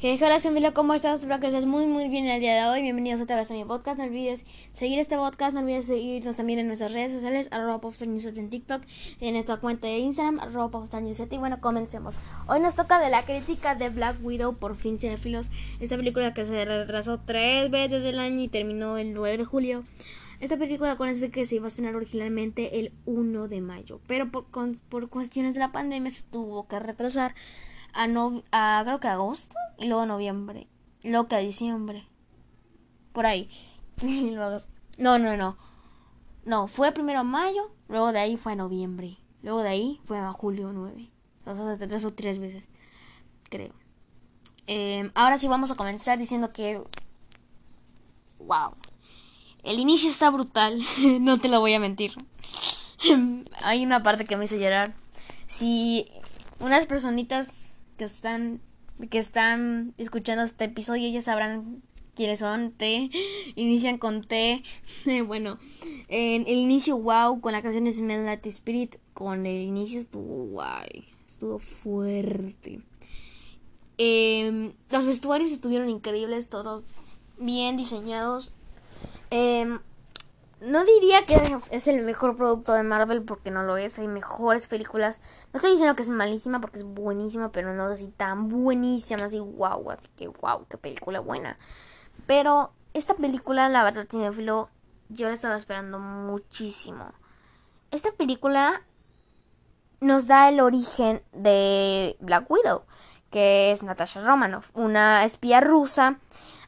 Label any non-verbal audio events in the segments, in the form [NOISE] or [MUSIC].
Hey, hola familia, ¿cómo estás? Espero que estés muy muy bien el día de hoy. Bienvenidos otra vez a mi podcast. No olvides seguir este podcast, no olvides seguirnos también en nuestras redes sociales, arroba popstarnews en TikTok, en nuestra cuenta de Instagram, popstarnews Y bueno, comencemos. Hoy nos toca de la crítica de Black Widow, por fin cinefilos. Esta película que se retrasó tres veces del año y terminó el 9 de julio. Esta película, acuérdense que se iba a estrenar originalmente el 1 de mayo, pero por, por cuestiones de la pandemia se tuvo que retrasar a, no, a creo que agosto y luego noviembre, luego a diciembre, por ahí. [LAUGHS] no, no, no. No, fue primero mayo, luego de ahí fue a noviembre, luego de ahí fue a julio 9. Entonces, tres o tres veces, creo. Em, ahora sí vamos a comenzar diciendo que... ¡Wow! El inicio está brutal, [LAUGHS] no te lo voy a mentir. [LAUGHS] Hay una parte que me hizo llorar. Si unas personitas que están que están escuchando este episodio ellos sabrán quiénes son T [GASPS] inician con T [LAUGHS] bueno en el inicio wow con la canción Smell Like Spirit con el inicio estuvo guay estuvo fuerte. Em, los vestuarios estuvieron increíbles todos bien diseñados. Eh, no diría que es el mejor producto de Marvel porque no lo es. Hay mejores películas. No estoy diciendo que es malísima porque es buenísima, pero no así tan buenísima, así wow, así que wow, qué película buena. Pero esta película, la verdad, tiene filo, yo la estaba esperando muchísimo. Esta película nos da el origen de Black Widow que es Natasha Romanoff, una espía rusa,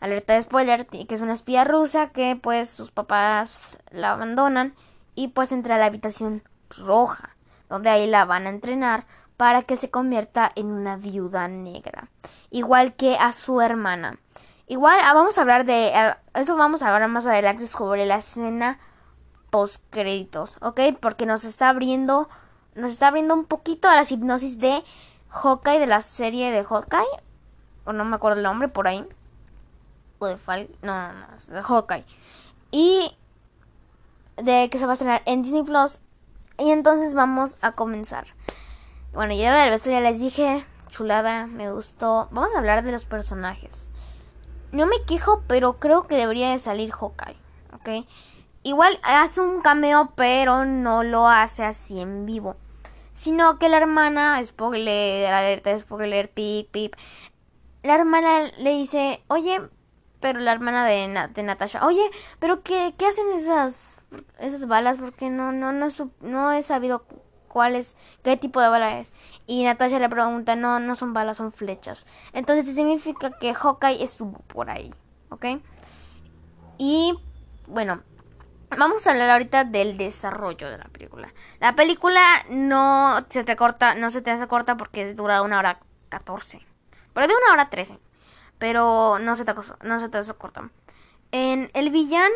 alerta de spoiler, que es una espía rusa que pues sus papás la abandonan y pues entra a la habitación roja, donde ahí la van a entrenar para que se convierta en una viuda negra, igual que a su hermana. Igual ah, vamos a hablar de eso vamos a hablar más adelante sobre la escena post créditos, ¿ok? Porque nos está abriendo nos está abriendo un poquito a la hipnosis de Hawkeye de la serie de Hawkeye. O no me acuerdo el nombre por ahí. O de Fal No, no. Es de Hawkeye. Y de que se va a estrenar en Disney Plus. Y entonces vamos a comenzar. Bueno, ya del beso ya les dije. Chulada, me gustó. Vamos a hablar de los personajes. No me quejo, pero creo que debería de salir Hawkeye. ¿Ok? Igual hace un cameo, pero no lo hace así en vivo sino que la hermana, spoiler, alerta, spoiler, pip, pip, la hermana le dice, oye, pero la hermana de, de Natasha, oye, pero qué, qué hacen esas, esas balas, porque no, no, no, no he sabido cuál es, qué tipo de bala es. Y Natasha le pregunta, no, no son balas, son flechas. Entonces significa que Hawkeye estuvo por ahí, ¿ok? Y bueno, Vamos a hablar ahorita del desarrollo de la película. La película no se te corta, no se te hace corta porque dura una hora 14. Pero de una hora 13. Pero no se te, no se te hace corta. En el villano,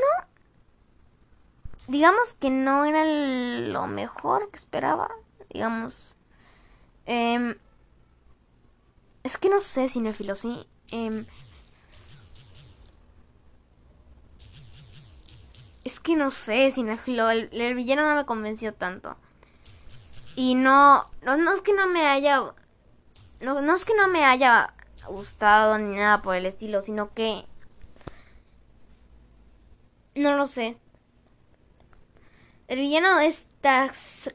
digamos que no era lo mejor que esperaba. Digamos. Eh, es que no sé, cinéfilo, sí. Eh, que no sé, Cinefilo, el, el villano no me convenció tanto. Y no, no, es que no me haya, no, no es que no me haya gustado ni nada por el estilo, sino que no lo sé. El villano es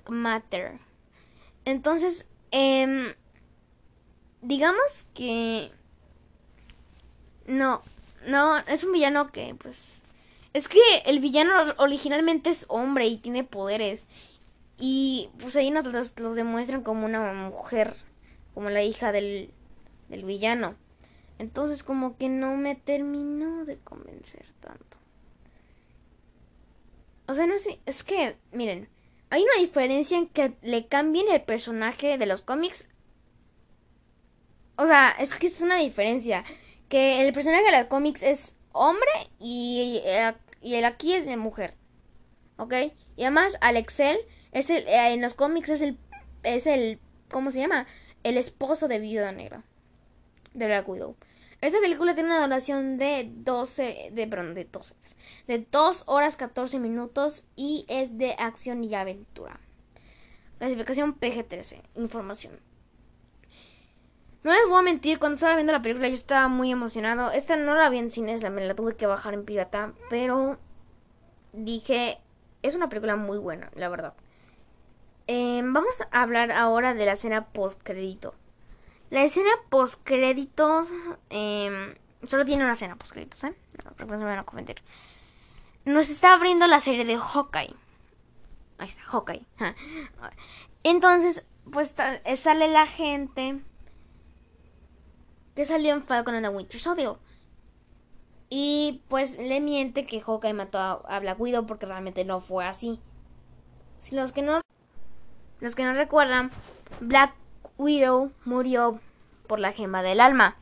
Matter. Entonces, eh, digamos que no, no, es un villano que pues es que el villano originalmente es hombre y tiene poderes. Y pues ahí nos los, demuestran como una mujer, como la hija del, del villano. Entonces como que no me terminó de convencer tanto. O sea, no sé, es que, miren, hay una diferencia en que le cambien el personaje de los cómics. O sea, es que es una diferencia. Que el personaje de los cómics es hombre y, eh, y el aquí es de mujer. ¿Ok? Y además Alexel es el, eh, en los cómics es el es el ¿cómo se llama? El esposo de Viuda Negra de Black Widow. Esta película tiene una duración de 12 de perdón, de 12 de 2 horas 14 minutos y es de acción y aventura. Clasificación PG-13. Información. No les voy a mentir, cuando estaba viendo la película yo estaba muy emocionado. Esta no la vi en cines, la, me la tuve que bajar en pirata, pero dije, es una película muy buena, la verdad. Em, vamos a hablar ahora de la escena post crédito. La escena post créditos em, solo tiene una escena post créditos, ¿eh? No me van a comentar. Nos está abriendo la serie de Hawkeye. Ahí está, Hawkeye. [LAUGHS] Entonces, pues sale la gente que salió en Falcon and the Winter Soldier. Y pues le miente que Hawkeye mató a, Black Widow porque realmente no fue así. Si los que no los que no recuerdan, Black Widow murió por la gema del alma,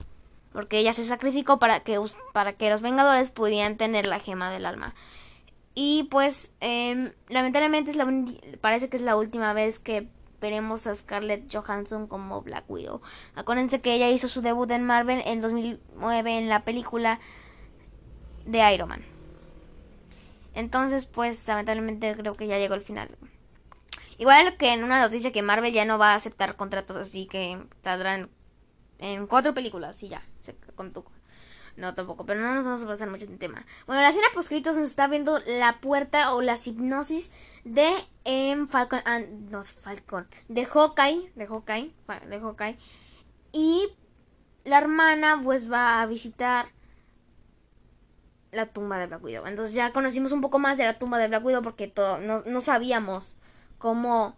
porque ella se sacrificó para que para que los Vengadores pudieran tener la gema del alma. Y pues em, lamentablemente es parece que es la última vez que veremos a Scarlett Johansson como Black Widow. Acuérdense que ella hizo su debut en Marvel en 2009 en la película de Iron Man. Entonces, pues lamentablemente creo que ya llegó el final. Igual que en una noticia que Marvel ya no va a aceptar contratos, así que saldrán en cuatro películas y ya, con tu no, tampoco, pero no nos vamos a pasar mucho en tema. Bueno, la escena poscritos nos está viendo la puerta o la hipnosis de em, Falcon, ah, no, Falcon, de Hawkeye, de Hawkeye, de Hawkeye. Y la hermana pues va a visitar la tumba de Black Widow. Entonces ya conocimos un poco más de la tumba de Black Widow porque todo, no, no sabíamos cómo,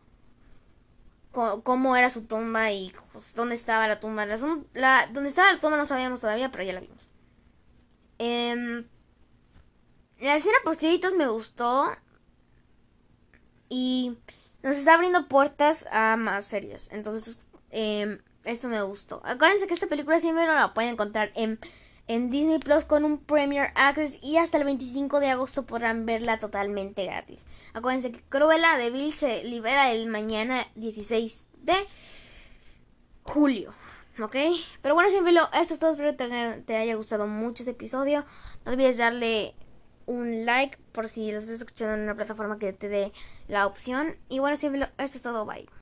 cómo, era su tumba y pues, dónde estaba la tumba. La, dónde estaba la tumba no sabíamos todavía, pero ya la vimos. Eh, la escena post me gustó. Y nos está abriendo puertas a más series. Entonces, eh, esto me gustó. Acuérdense que esta película siempre no la pueden encontrar en, en Disney Plus con un Premier Access. Y hasta el 25 de agosto podrán verla totalmente gratis. Acuérdense que Cruella de Vil se libera el mañana 16 de julio. ¿Ok? Pero bueno, sin filo, esto es todo. Espero que te, haya gustado mucho este episodio. No olvides darle un like por si lo estás escuchando en una plataforma que te dé la opción. Y bueno, sin filo, esto es todo. Bye.